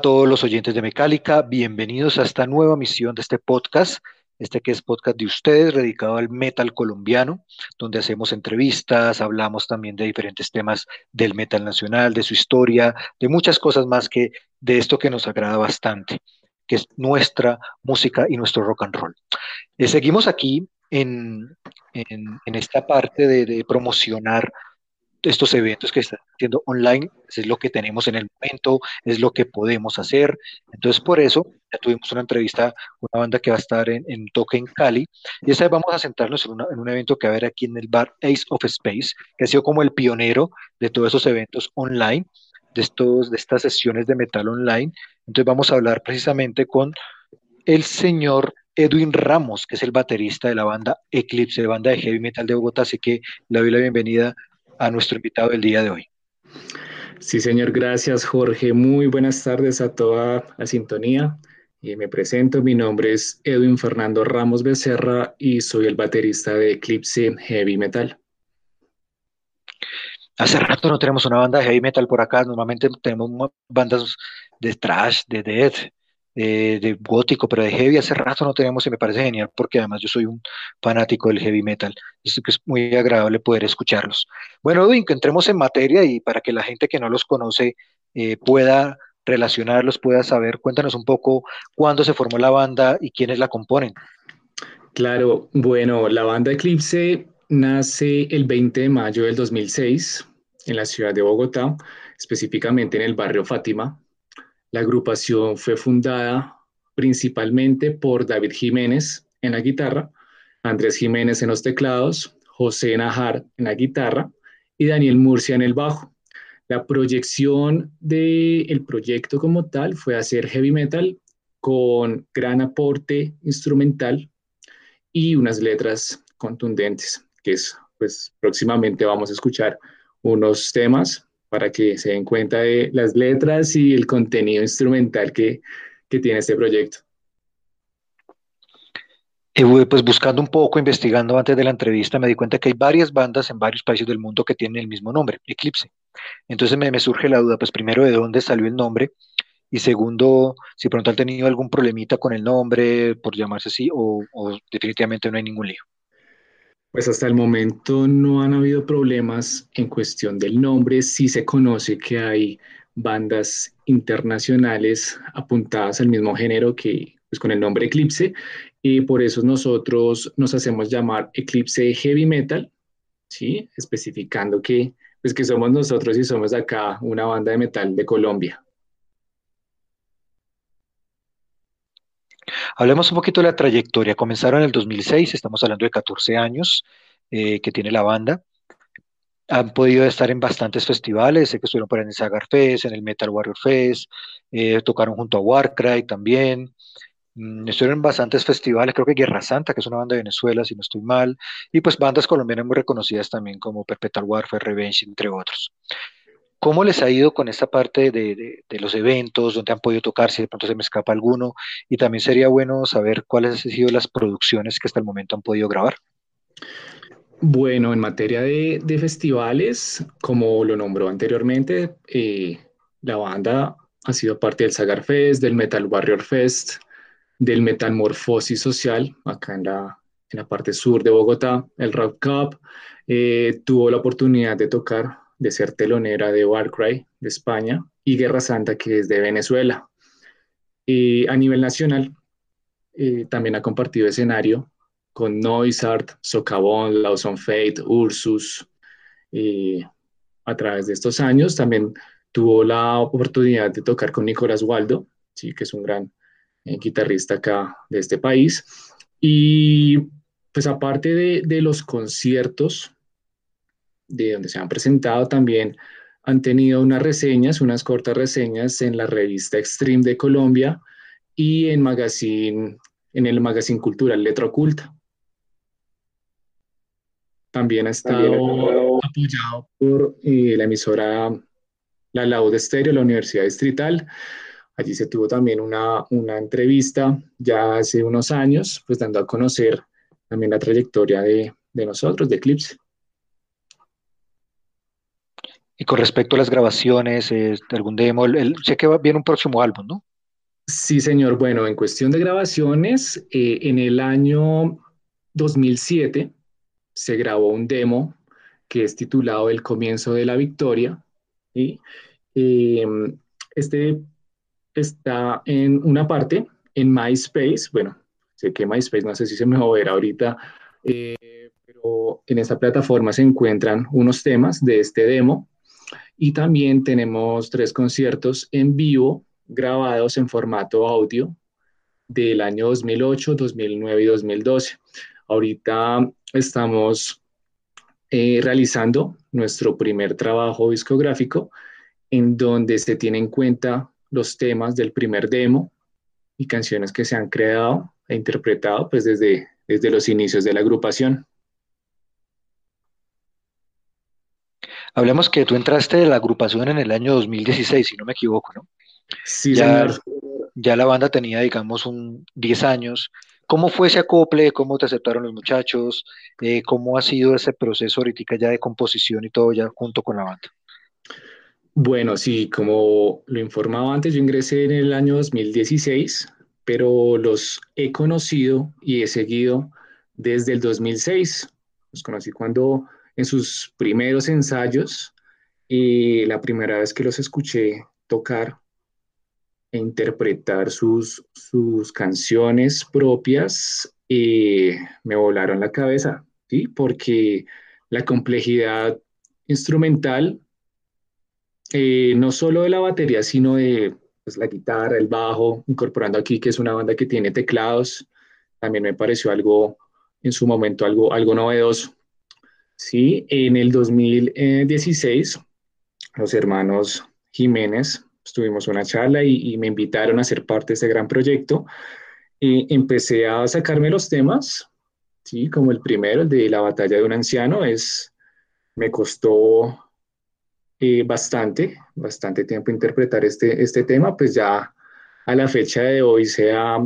A todos los oyentes de Mecálica, bienvenidos a esta nueva misión de este podcast, este que es podcast de ustedes, dedicado al metal colombiano, donde hacemos entrevistas, hablamos también de diferentes temas del metal nacional, de su historia, de muchas cosas más que de esto que nos agrada bastante, que es nuestra música y nuestro rock and roll. Eh, seguimos aquí en, en, esta parte de promocionar estos eventos que están haciendo online, es lo que tenemos en el momento, es lo que podemos hacer. Entonces, por eso, ya tuvimos una entrevista con una banda que va a estar en, en Toque en Cali, y esta vez vamos a sentarnos en, un evento que va a haber aquí en el bar Ace of Space, que ha sido como el pionero de todos esos eventos online, de, estos, de estas sesiones de metal online. Entonces, vamos a hablar precisamente con el señor Edwin Ramos, que es el baterista de la banda Eclipse, banda de heavy metal de Bogotá, así que le doy la bienvenida a nuestro invitado del día de hoy. Sí, señor, gracias, Jorge. Muy buenas tardes a toda la sintonía. Y me presento, mi nombre es Edwin Fernando Ramos Becerra y soy el baterista de Eclipse Heavy Metal. Hace rato no tenemos una banda de heavy metal por acá, normalmente tenemos mo- bandas de thrash, de death, de gótico, pero de heavy hace rato no tenemos y me parece genial porque además yo soy un fanático del heavy metal, es muy agradable poder escucharlos. Bueno, Edwin, que entremos en materia y para que la gente que no los conoce eh, pueda relacionarlos, pueda saber, cuéntanos un poco cuándo se formó la banda y quiénes la componen. Claro, bueno, la banda Eclipse nace el 20 de mayo del 2006 en la ciudad de Bogotá, específicamente en el barrio Fátima. La agrupación fue fundada principalmente por David Jiménez en la guitarra, Andrés Jiménez en los teclados, José Najar en la guitarra y Daniel Murcia en el bajo. La proyección del proyecto como tal fue hacer heavy metal con gran aporte instrumental y unas letras contundentes, que es, pues próximamente vamos a escuchar unos temas para que se den cuenta de las letras y el contenido instrumental que, que tiene este proyecto. Pues buscando un poco, investigando antes de la entrevista, me di cuenta que hay varias bandas en varios países del mundo que tienen el mismo nombre, Eclipse. Entonces me, me surge la duda, pues primero, ¿de dónde salió el nombre? Y segundo, si pronto han tenido algún problemita con el nombre, por llamarse así, o, o definitivamente no hay ningún lío. Pues hasta el momento no han habido problemas en cuestión del nombre. Sí se conoce que hay bandas internacionales apuntadas al mismo género que pues, con el nombre Eclipse y por eso nosotros nos hacemos llamar Eclipse Heavy Metal, ¿sí? Especificando que, pues, que somos nosotros y somos acá una banda de metal de Colombia. Hablemos un poquito de la trayectoria. Comenzaron en el 2006, estamos hablando de 14 años eh, que tiene la banda. Han podido estar en bastantes festivales, sé que estuvieron por el Sagar Fest, en el Metal Warrior Fest, eh, tocaron junto a Warcry también. Mm, estuvieron en bastantes festivales, creo que Guerra Santa, que es una banda de Venezuela, si no estoy mal, y pues bandas colombianas muy reconocidas también como Perpetual Warfare, Revenge, entre otros. ¿Cómo les ha ido con esta parte de, los eventos, donde han podido tocar, si de pronto se me escapa alguno? Y también sería bueno saber cuáles han sido las producciones que hasta el momento han podido grabar. Bueno, en materia de, festivales, como lo nombró anteriormente, eh, la banda ha sido parte del Sagar Fest, del Metal Warrior Fest, del Metamorfosis Social, acá en la, parte sur de Bogotá, el Rock Cup. Eh, tuvo la oportunidad de tocar, de ser telonera de Warcry de España y Guerra Santa, que es de Venezuela. Y a nivel nacional, eh, también ha compartido escenario con Noisart, Socavón, Lawson Fate, Ursus. a través de estos años también tuvo la oportunidad de tocar con Nicolás Waldo, ¿sí? que es un gran eh, guitarrista acá de este país. Y pues aparte de, de los conciertos de donde se han presentado, también han tenido unas reseñas, unas cortas reseñas en la revista Extreme de Colombia y en, magazine, en el magazine cultural Letra Oculta. También ha estado apoyado por eh, la emisora La Laud Estéreo, la Universidad Distrital. Allí se tuvo también una, una entrevista ya hace unos años, pues dando a conocer también la trayectoria de, de nosotros, de Eclipse. Y con respecto a las grabaciones, algún demo, el, sé que viene un próximo álbum, ¿no? Sí, señor. Bueno, en cuestión de grabaciones, eh, en el año 2007 se grabó un demo que es titulado El comienzo de la victoria. y em, este está en una parte en MySpace. Bueno, sé que MySpace, no sé si se me va a ver ahorita, eh, pero en esta plataforma se encuentran unos temas de este demo y también tenemos tres conciertos en vivo grabados en formato audio del año 2008, 2009 y 2012. Ahorita estamos eh, realizando nuestro primer trabajo discográfico en donde se tienen en cuenta los temas del primer demo y canciones que se han creado e interpretado pues desde, desde los inicios de la agrupación. Hablemos que tú entraste de la agrupación en el año 2016, si no me equivoco, ¿no? Sí, ya, señor. Ya la banda tenía, digamos, un 10 años. ¿Cómo fue ese acople? ¿Cómo te aceptaron los muchachos? Eh, ¿Cómo ha sido ese proceso ahorita ya de composición y todo ya junto con la banda? Bueno, sí, como lo informaba antes, yo ingresé en el año 2016, pero los he conocido y he seguido desde el 2006. Los conocí cuando en sus primeros ensayos y la primera vez que los escuché tocar e interpretar sus, sus canciones propias, eh, me volaron la cabeza, ¿sí? Porque la complejidad instrumental, eh, no solo de la batería, sino de pues, la guitarra, el bajo, incorporando aquí que es una banda que tiene teclados, también me pareció algo, en su momento, algo, algo novedoso. Sí, en el 2016, los hermanos Jiménez tuvimos una charla y, me invitaron a ser parte de este gran proyecto. Y empecé a sacarme los temas, sí, como el primero, el de la batalla de un anciano, es, me costó eh, bastante, bastante tiempo interpretar este, este tema, pues ya a la fecha de hoy se ha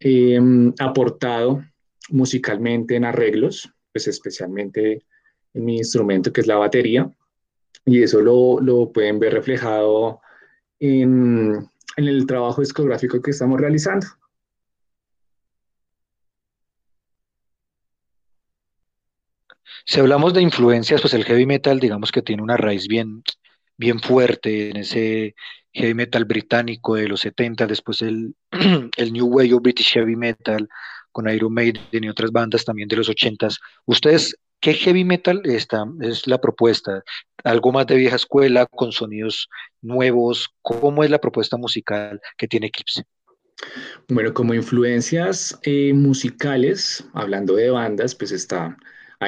em, aportado musicalmente en arreglos, pues especialmente en mi instrumento que es la batería, y eso lo, lo pueden ver reflejado en, en el trabajo discográfico que estamos realizando. Si hablamos de influencias, pues el heavy metal, digamos que tiene una raíz bien, bien fuerte en ese heavy metal británico de los 70, después el, el New Wave of British Heavy Metal con Iron Maiden y otras bandas también de los 80. ¿Ustedes ¿Qué heavy metal está, es la propuesta? ¿Algo más de vieja escuela, con sonidos nuevos? ¿Cómo es la propuesta musical que tiene Eclipse? Bueno, como influencias eh, musicales, hablando de bandas, pues está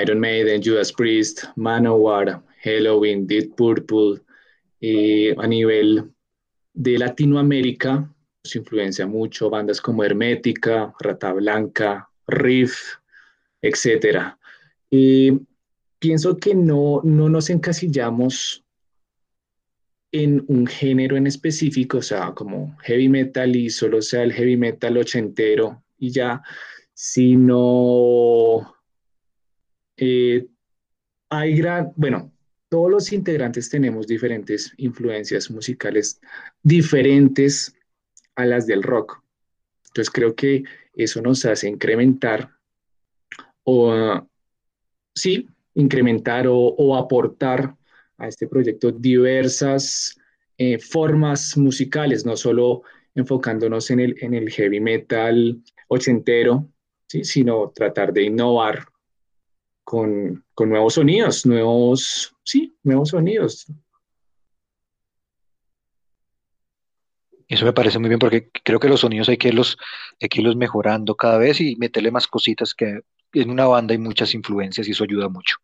Iron Maiden, Judas Priest, Manowar, Halloween, Dead Purple. Eh, a nivel de Latinoamérica, nos pues, influencia mucho bandas como Hermética, Rata Blanca, Riff, etcétera. Eh, pienso que no, no nos encasillamos en un género en específico, o sea, como heavy metal y solo sea el heavy metal ochentero y ya, sino eh, hay gran, bueno, todos los integrantes tenemos diferentes influencias musicales diferentes a las del rock. Entonces creo que eso nos hace incrementar o sí, incrementar o, aportar a este proyecto diversas eh, formas musicales, no solo enfocándonos en el, en el heavy metal ochentero, ¿sí? sino tratar de innovar con, con nuevos sonidos, nuevos, sí, nuevos sonidos. Eso me parece muy bien porque creo que los sonidos hay que irlos, hay que irlos mejorando cada vez y meterle más cositas que en una banda hay muchas influencias y eso ayuda mucho.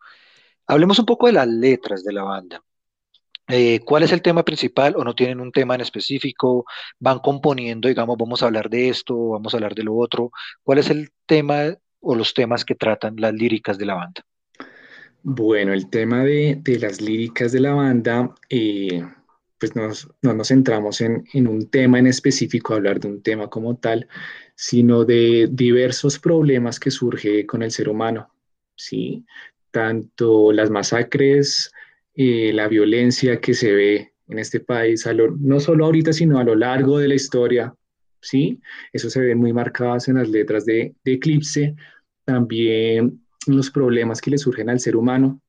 Hablemos un poco de las letras de la banda. Eh, ¿cuál es el tema principal o no tienen un tema en específico? ¿Van componiendo, digamos, vamos a hablar de esto, vamos a hablar de lo otro? ¿Cuál es el tema o los temas que tratan las líricas de la banda? Bueno, el tema de, las líricas de la banda, eh, pues nos, no nos centramos en, en, un tema en específico, hablar de un tema como tal, sino de diversos problemas que surge con el ser humano, ¿sí? Tanto las masacres, eh, la violencia que se ve en este país, no solo ahorita, sino a lo largo de la historia, ¿sí? Eso se ve muy marcadas en las letras de, Eclipse, también los problemas que le surgen al ser humano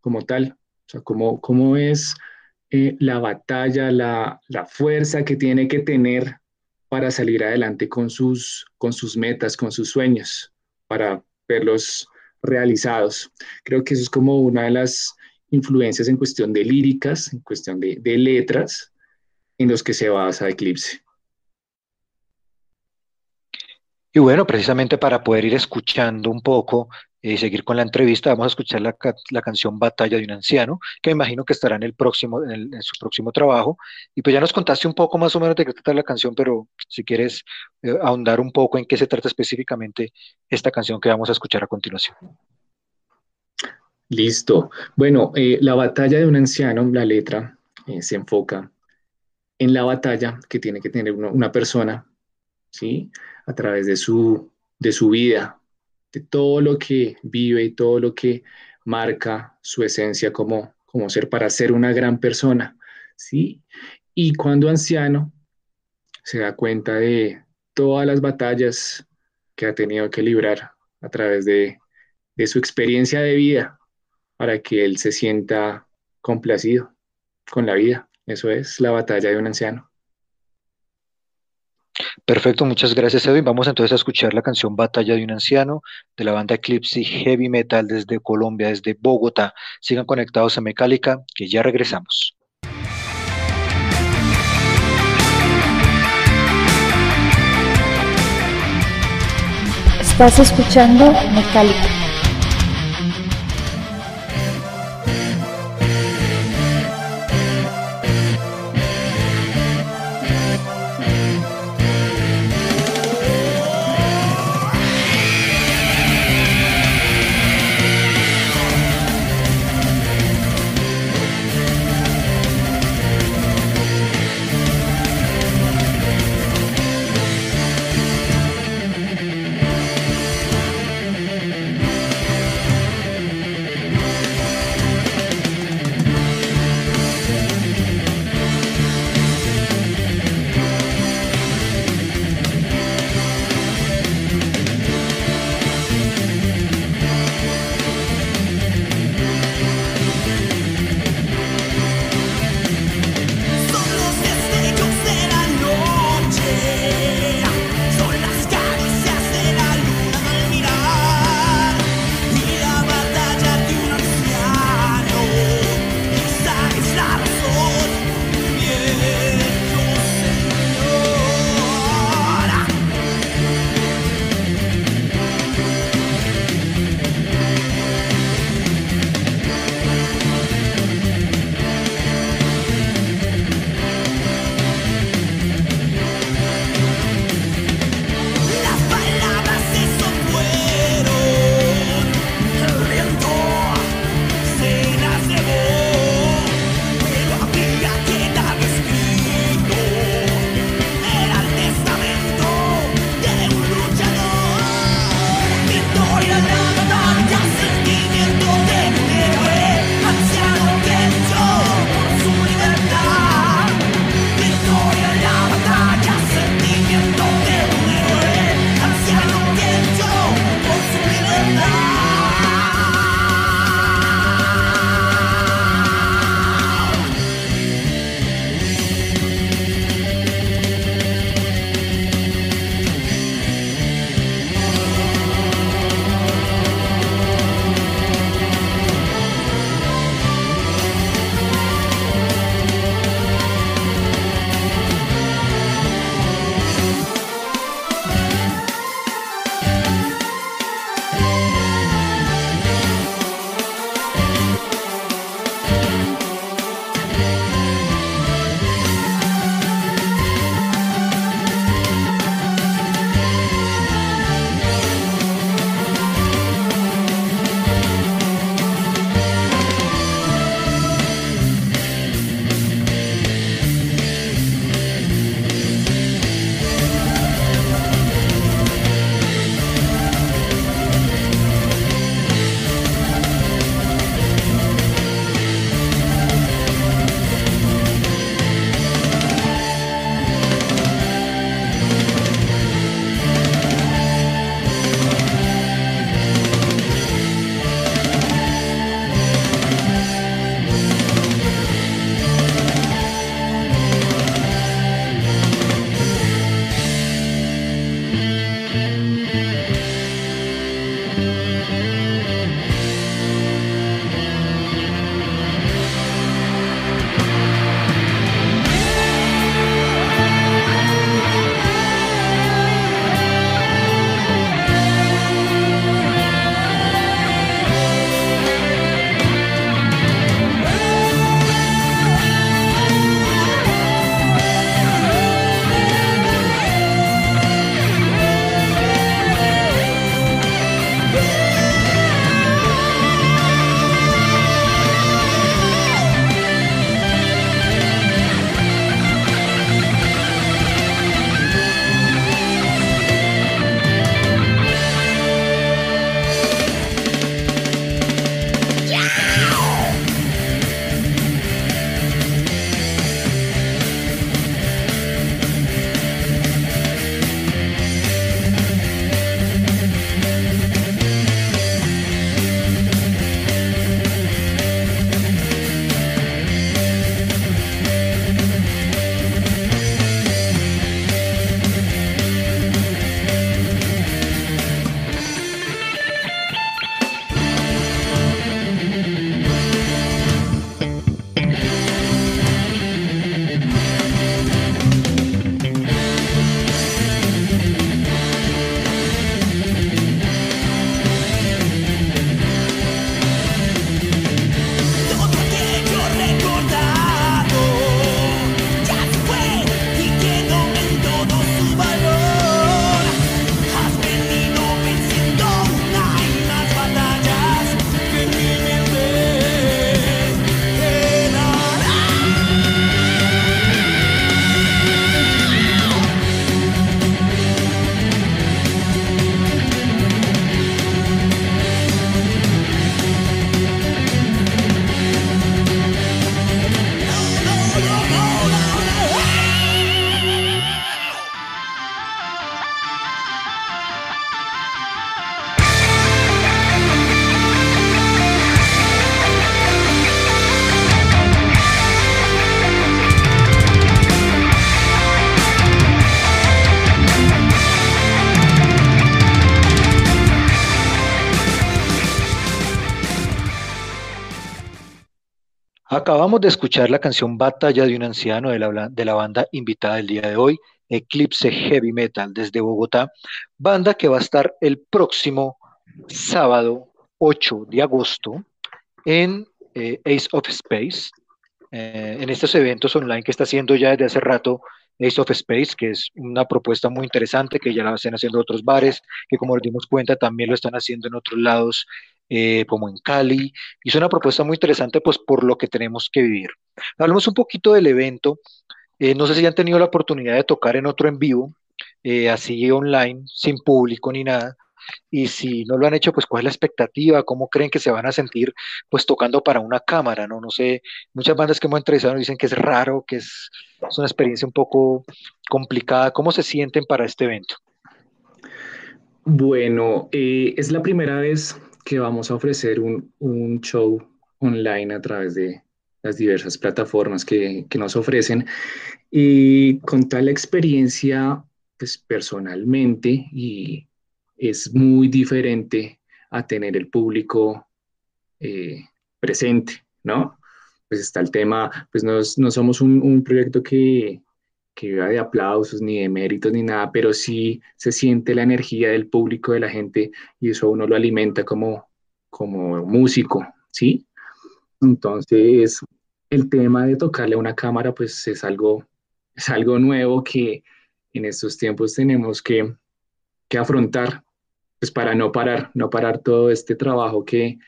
como tal, o sea, cómo, cómo es eh, la batalla, la, la, fuerza que tiene que tener para salir adelante con sus, con sus metas, con sus sueños, para verlos realizados. Creo que eso es como una de las influencias en cuestión de líricas, en cuestión de, letras, en los que se basa Eclipse. Y bueno, precisamente para poder ir escuchando un poco y seguir con la entrevista, vamos a escuchar la, canción Batalla de un anciano, que me imagino que estará en el próximo, en, su próximo trabajo. Y pues ya nos contaste un poco más o menos de qué trata la canción, pero si quieres eh, ahondar un poco en qué se trata específicamente esta canción que vamos a escuchar a continuación. Listo. Bueno, eh, la batalla de un anciano, la letra, eh, se enfoca en la batalla que tiene que tener una persona, ¿sí? A través de su, de su vida, de todo lo que vive y todo lo que marca su esencia como, como ser para ser una gran persona, ¿sí? Y cuando anciano se da cuenta de todas las batallas que ha tenido que librar a través de, de su experiencia de vida para que él se sienta complacido con la vida. Eso es la batalla de un anciano. Perfecto, muchas gracias Edwin. Vamos entonces a escuchar la canción Batalla de un Anciano de la banda Eclipse Heavy Metal desde Colombia, desde Bogotá. Sigan conectados a Mecálica, que ya regresamos. Estás escuchando Mecálica. Acabamos de escuchar la canción Batalla de un anciano de la, de la banda invitada del día de hoy, Eclipse Heavy Metal desde Bogotá, banda que va a estar el próximo sábado 8 de agosto en eh, Ace of Space, eh, en estos eventos online que está haciendo ya desde hace rato Ace of Space, que es una propuesta muy interesante, que ya la están haciendo otros bares, que como nos dimos cuenta también lo están haciendo en otros lados eh, como en Cali. Es una propuesta muy interesante, pues por lo que tenemos que vivir. Hablemos un poquito del evento. Eh, no sé si han tenido la oportunidad de tocar en otro en vivo, eh, así online, sin público ni nada. Y si no lo han hecho, pues cuál es la expectativa, cómo creen que se van a sentir, pues tocando para una cámara, ¿no? No sé, muchas bandas que hemos entrevistado dicen que es raro, que es, es una experiencia un poco complicada. ¿Cómo se sienten para este evento? Bueno, es la primera vez que vamos a ofrecer un, un show online a través de las diversas plataformas que, que, nos ofrecen y contar la experiencia pues personalmente y es muy diferente a tener el público eh, presente, ¿no? Pues está el tema, pues no, no somos un, un, proyecto que, que viva de aplausos ni de méritos ni nada, pero sí se siente la energía del público, de la gente, y eso uno lo alimenta como, como músico, ¿sí? Entonces, el tema de tocarle a una cámara, pues es algo, es algo nuevo que en estos tiempos tenemos que, que afrontar, pues para no parar, no parar todo este trabajo que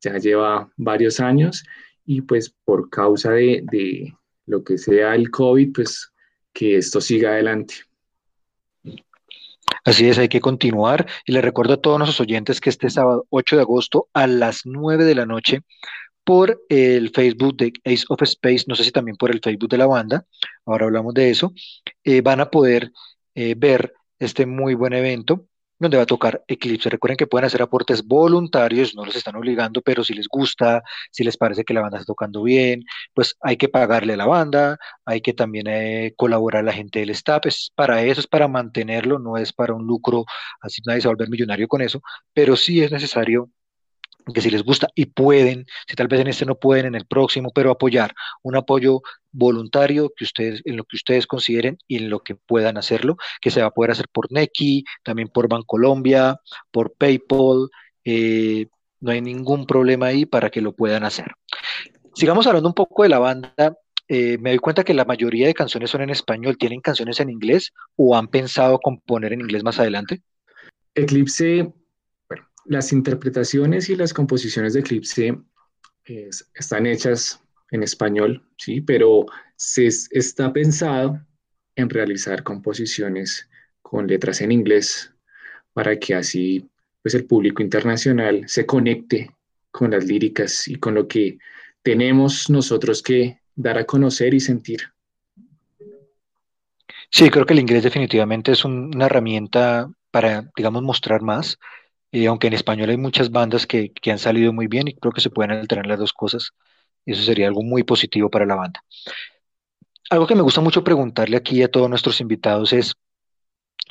ya lleva varios años y pues por causa de, de lo que sea el COVID, pues que esto siga adelante. Así es, hay que continuar. Y le recuerdo a todos nuestros oyentes que este sábado 8 de agosto a las 9 de la noche por el Facebook de Ace of Space, no sé si también por el Facebook de la banda, ahora hablamos de eso, eh, van a poder eh, ver este muy buen evento donde va a tocar Eclipse. Recuerden que pueden hacer aportes voluntarios, no los están obligando, pero si les gusta, si les parece que la banda está tocando bien, pues hay que pagarle a la banda, hay que también eh, colaborar a la gente del staff. Es para eso, es para mantenerlo, no es para un lucro, así nadie se va a volver millonario con eso, pero sí es necesario que si les gusta y pueden, si tal vez en este no pueden, en el próximo, pero apoyar, un apoyo voluntario que ustedes, en lo que ustedes consideren y en lo que puedan hacerlo, que se va a poder hacer por Neki, también por Bancolombia, por PayPal, eh, no hay ningún problema ahí para que lo puedan hacer. Sigamos hablando un poco de la banda. Eh, me doy cuenta que la mayoría de canciones son en español. ¿Tienen canciones en inglés o han pensado componer en inglés más adelante? Eclipse las interpretaciones y las composiciones de Eclipse están hechas en español, ¿sí? pero se está pensado en realizar composiciones con letras en inglés para que así pues, el público internacional se conecte con las líricas y con lo que tenemos nosotros que dar a conocer y sentir. Sí, creo que el inglés definitivamente es una herramienta para, digamos, mostrar más y aunque en español hay muchas bandas que, que, han salido muy bien y creo que se pueden alternar las dos cosas, eso sería algo muy positivo para la banda. Algo que me gusta mucho preguntarle aquí a todos nuestros invitados es,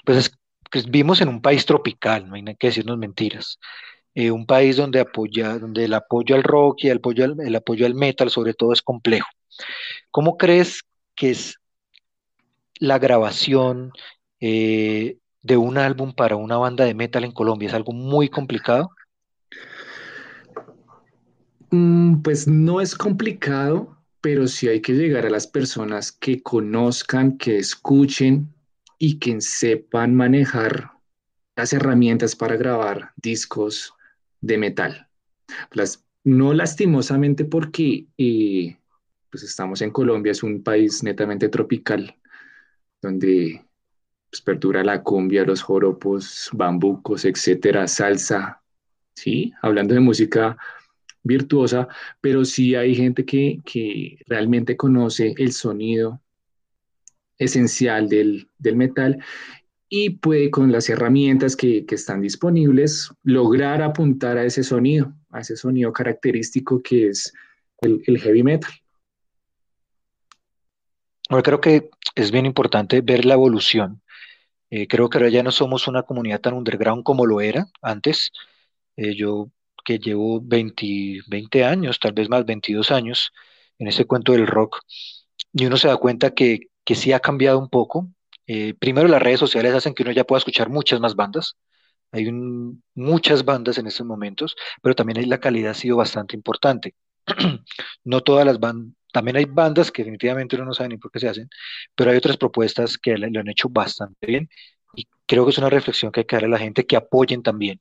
pues es, pues vivimos en un país tropical, no hay que decirnos mentiras, eh, un país donde, apoya, donde el apoyo al rock y el apoyo al, el apoyo al metal sobre todo es complejo. ¿Cómo crees que es la grabación, eh, de un álbum para una banda de metal en Colombia? ¿Es algo muy complicado? Mm, pues no es complicado, pero sí hay que llegar a las personas que conozcan, que escuchen y que sepan manejar las herramientas para grabar discos de metal. No lastimosamente porque eh, pues estamos en Colombia, es un país netamente tropical, donde perdura la cumbia, los joropos, bambucos, etcétera, salsa, ¿sí? Hablando de música virtuosa, pero sí hay gente que, que realmente conoce el sonido esencial del, del, metal y puede con las herramientas que, que, están disponibles lograr apuntar a ese sonido, a ese sonido característico que es el, heavy metal. Creo que es bien importante ver la evolución eh, creo que ahora ya no somos una comunidad tan underground como lo era antes. Eh, yo que llevo 20, 20 años, tal vez más 22 años, en ese cuento del rock, y uno se da cuenta que, que sí ha cambiado un poco. Eh, primero, las redes sociales hacen que uno ya pueda escuchar muchas más bandas. Hay muchas bandas en estos momentos, pero también la calidad ha sido bastante importante. No todas las bandas, también hay bandas que definitivamente uno no sabe ni por qué se hacen, pero hay otras propuestas que le- han hecho bastante bien y creo que es una reflexión que hay que darle a la gente que apoyen también.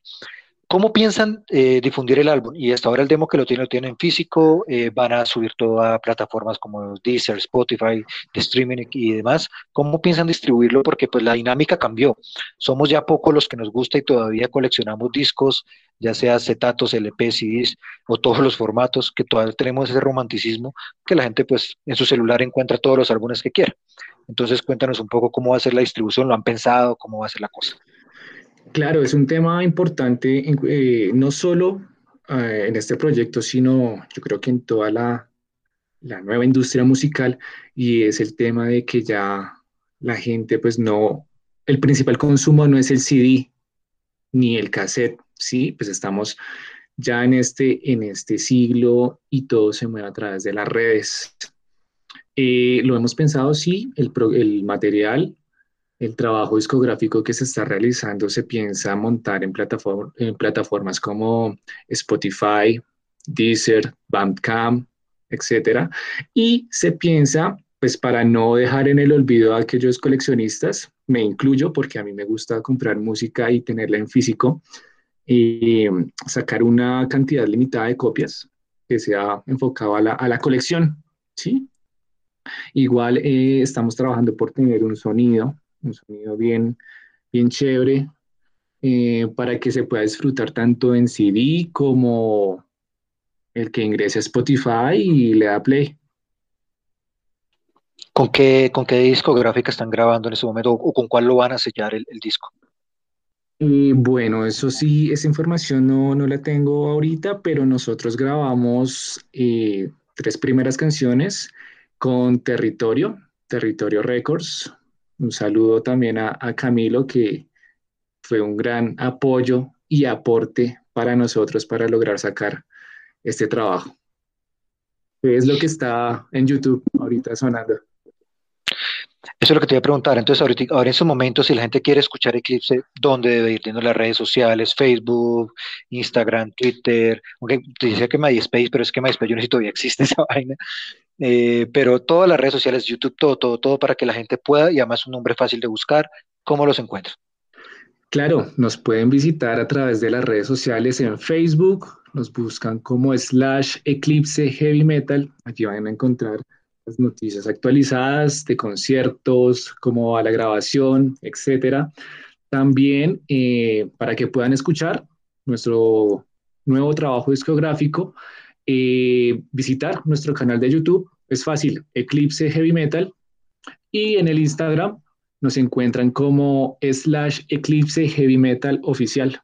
¿Cómo piensan eh, difundir el álbum? Y hasta ahora el demo que lo tienen, lo tienen en físico, eh, van a subir todo a plataformas como Deezer, Spotify, streaming y demás. ¿Cómo piensan distribuirlo? Porque pues la dinámica cambió. Somos ya pocos los que nos gusta y todavía coleccionamos discos, ya sea acetatos, LP, CDs o todos los formatos, que todavía tenemos ese romanticismo que la gente pues en su celular encuentra todos los álbumes que quiera. Entonces cuéntanos un poco cómo va a ser la distribución, lo han pensado, cómo va a ser la cosa. Claro, es un tema importante, eh, no solo eh, en este proyecto, sino yo creo que en toda la, nueva industria musical, y es el tema de que ya la gente, pues no, el principal consumo no es el CD ni el cassette, ¿sí? Pues estamos ya en este, en este siglo y todo se mueve a través de las redes. Eh, lo hemos pensado, sí, el material el trabajo discográfico que se está realizando se piensa montar en, plataform- en plataformas como Spotify, Deezer, Bandcamp, etcétera. Y se piensa, pues para no dejar en el olvido a aquellos coleccionistas, me incluyo porque a mí me gusta comprar música y tenerla en físico, y sacar una cantidad limitada de copias que sea enfocado a la, a la colección, ¿sí? Igual eh, estamos trabajando por tener un sonido un sonido bien, bien chévere eh, para que se pueda disfrutar tanto en CD como el que ingrese a Spotify y le da play. ¿Con qué, con qué discográfica están grabando en ese momento o, con cuál lo van a sellar el, el disco? Y bueno, eso sí, esa información no, no la tengo ahorita, pero nosotros grabamos eh, tres primeras canciones con Territorio, Territorio Records. Un saludo también a, Camilo, que fue un gran apoyo y aporte para nosotros para lograr sacar este trabajo. Es lo que está en YouTube ahorita sonando. Eso es lo que te iba a preguntar. Entonces, ahora en estos momentos, si la gente quiere escuchar Eclipse, ¿dónde debe ir? Teniendo las redes sociales, Facebook, Instagram, Twitter. Aunque te decía que MySpace, pero es que MySpace yo no sé si todavía existe esa vaina. Eh, pero todas las redes sociales, YouTube, todo, todo, todo para que la gente pueda y además un nombre fácil de buscar. ¿Cómo los encuentran? Claro, nos pueden visitar a través de las redes sociales en Facebook, nos buscan como slash Eclipse Heavy Metal, aquí van a encontrar las noticias actualizadas de conciertos, cómo va la grabación, etcétera. También eh, para que puedan escuchar nuestro nuevo trabajo discográfico, eh, visitar nuestro canal de YouTube, es fácil, Eclipse Heavy Metal, y en el Instagram nos encuentran como slash Eclipse Heavy Metal Oficial.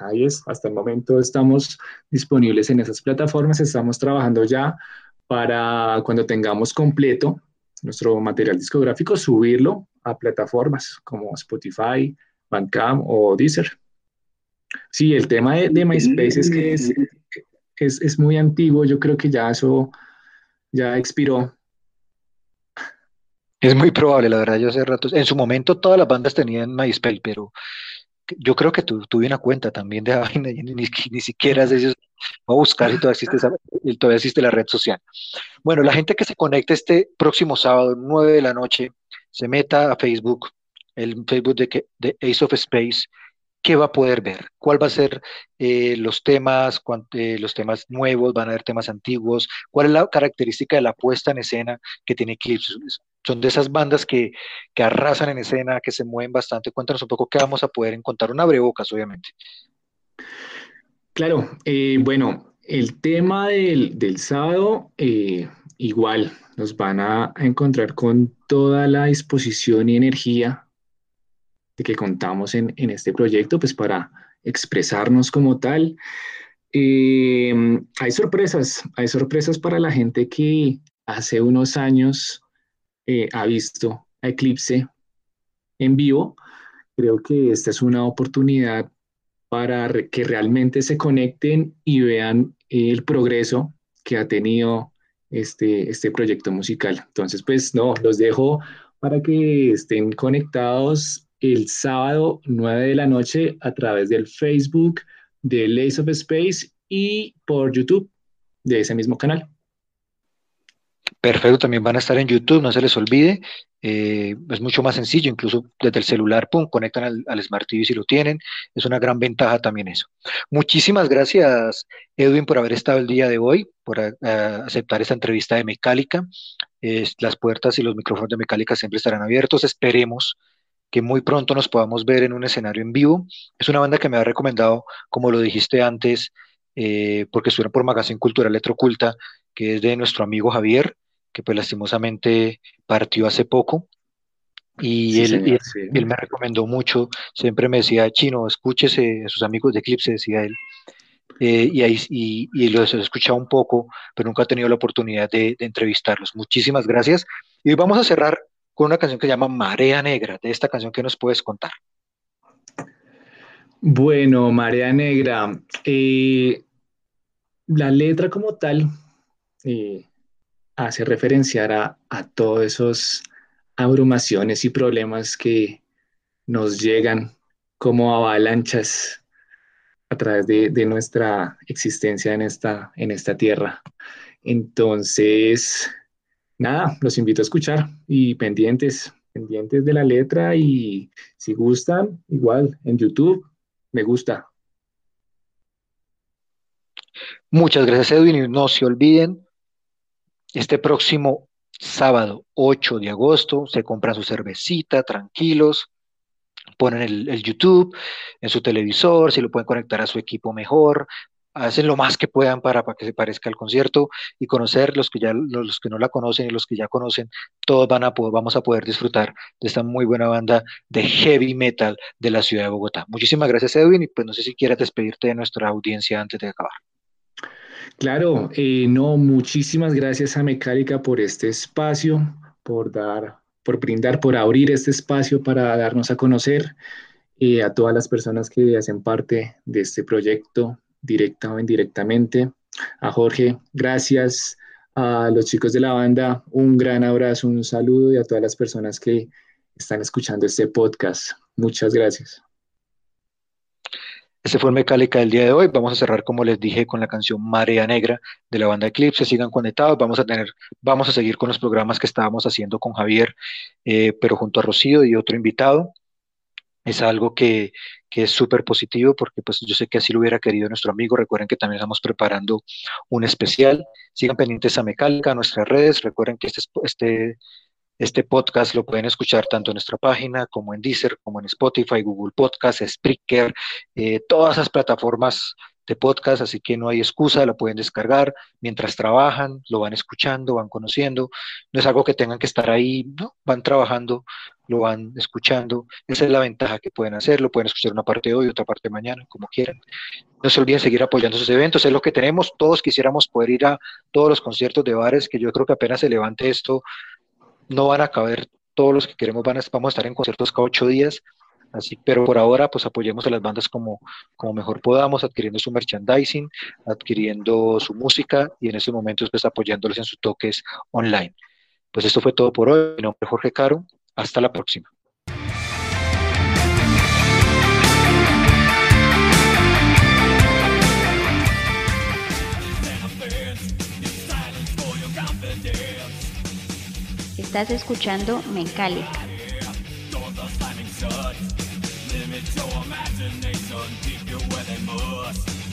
Ahí es, hasta el momento estamos disponibles en esas plataformas, estamos trabajando ya para cuando tengamos completo nuestro material discográfico, subirlo a plataformas como Spotify, Bandcamp o Deezer. Sí, el tema de, de MySpace es que es, es, es muy antiguo, yo creo que ya eso ya expiró. Es muy probable, la verdad, yo hace rato, en su momento todas las bandas tenían MySpace, pero yo creo que tu, tuve una cuenta también de vaina ni, ni, ni siquiera sé si voy a buscar si todavía existe, todavía existe la red social. Bueno, la gente que se conecte este próximo sábado, 9 de la noche, se meta a Facebook, el Facebook de, de Ace of Space, ¿qué va a poder ver? ¿Cuál va a ser eh, los temas, eh, los temas nuevos? ¿Van a haber temas antiguos? ¿Cuál es la característica de la puesta en escena que tiene Eclipse? Son de esas bandas que, que, arrasan en escena, que se mueven bastante. Cuéntanos un poco qué vamos a poder encontrar. Una abrebocas, obviamente. Claro, eh, bueno, el tema del, del sábado, igual, nos van a encontrar con toda la disposición y energía de que contamos en, en este proyecto, pues para expresarnos como tal. Eh, hay sorpresas, hay sorpresas para la gente que hace unos años eh, ha visto a Eclipse en vivo. Creo que esta es una oportunidad para que realmente se conecten y vean el progreso que ha tenido este, este proyecto musical. Entonces, pues no, los dejo para que estén conectados el sábado 9 de la noche a través del Facebook de Lace of Space y por YouTube de ese mismo canal. Perfecto, también van a estar en YouTube, no se les olvide. Eh, es mucho más sencillo, incluso desde el celular, pum, conectan al, Smart TV si lo tienen. Es una gran ventaja también eso. Muchísimas gracias, Edwin, por haber estado el día de hoy, por aceptar esta entrevista de Mecálica. las puertas y los micrófonos de Mecálica siempre estarán abiertos. Esperemos que muy pronto nos podamos ver en un escenario en vivo. Es una banda que me ha recomendado, como lo dijiste antes, eh, porque estuvieron por Magazine Cultural Letroculta, que es de nuestro amigo Javier, que pues lastimosamente partió hace poco. Y, él, él, me recomendó mucho, siempre me decía, Chino, escúchese a sus amigos de Eclipse, decía él. Eh, y, ahí, y, y los he escuchado un poco, pero nunca he tenido la oportunidad de, de entrevistarlos. Muchísimas gracias. Y hoy vamos a cerrar con una canción que se llama Marea Negra. De esta canción, ¿qué nos puedes contar? Bueno, Marea Negra. Eh, la letra como tal eh, hace referenciar a, a todos esos abrumaciones y problemas que nos llegan como avalanchas a través de, de, nuestra existencia en esta, en esta tierra. Entonces, nada, los invito a escuchar y pendientes, pendientes de la letra y si gustan, igual en YouTube, me gusta. Muchas gracias Edwin y no se olviden, este próximo sábado 8 de agosto se compran su cervecita, tranquilos, ponen el, el, YouTube en su televisor, si lo pueden conectar a su equipo mejor, hacen lo más que puedan para, para, que se parezca al concierto y conocer los que ya los que no la conocen y los que ya conocen, todos van a vamos a poder disfrutar de esta muy buena banda de heavy metal de la ciudad de Bogotá. Muchísimas gracias Edwin y pues no sé si quieras despedirte de nuestra audiencia antes de acabar. Claro, eh, no, muchísimas gracias a Mecálica por este espacio, por dar, por brindar, por abrir este espacio para darnos a conocer eh, a todas las personas que hacen parte de este proyecto, directa o indirectamente. A Jorge, gracias. A los chicos de la banda, un gran abrazo, un saludo y a todas las personas que están escuchando este podcast. Muchas gracias. Este fue el Mecálica del día de hoy. Vamos a cerrar, como les dije, con la canción Marea Negra de la banda Eclipse. Sigan conectados. Vamos a tener, vamos a seguir con los programas que estábamos haciendo con Javier, eh, pero junto a Rocío y otro invitado es algo que, que es súper positivo porque pues yo sé que así lo hubiera querido nuestro amigo. Recuerden que también estamos preparando un especial. Sigan pendientes a Mecálica, a nuestras redes. Recuerden que este, este, este podcast lo pueden escuchar tanto en nuestra página como en Deezer, como en Spotify, Google Podcast, Spreaker, eh, todas esas plataformas de podcast, así que no hay excusa, la pueden descargar mientras trabajan, lo van escuchando, van conociendo, no es algo que tengan que estar ahí, no, van trabajando, lo van escuchando, esa es la ventaja que pueden hacer, lo pueden escuchar una parte hoy, otra parte mañana, como quieran. No se olviden seguir apoyando esos eventos, es lo que tenemos, todos quisiéramos poder ir a todos los conciertos de bares, que yo creo que apenas se levante esto, no van a caber todos los que queremos, van a, vamos a estar en conciertos cada ocho días, Así, pero por ahora, pues apoyemos a las bandas como, como mejor podamos, adquiriendo su merchandising, adquiriendo su música y en estos momentos, pues apoyándolos en sus toques online. Pues esto fue todo por hoy. Mi nombre es Jorge Caro. Hasta la próxima. Estás escuchando Mencálica. Your imagination, keep you where they must.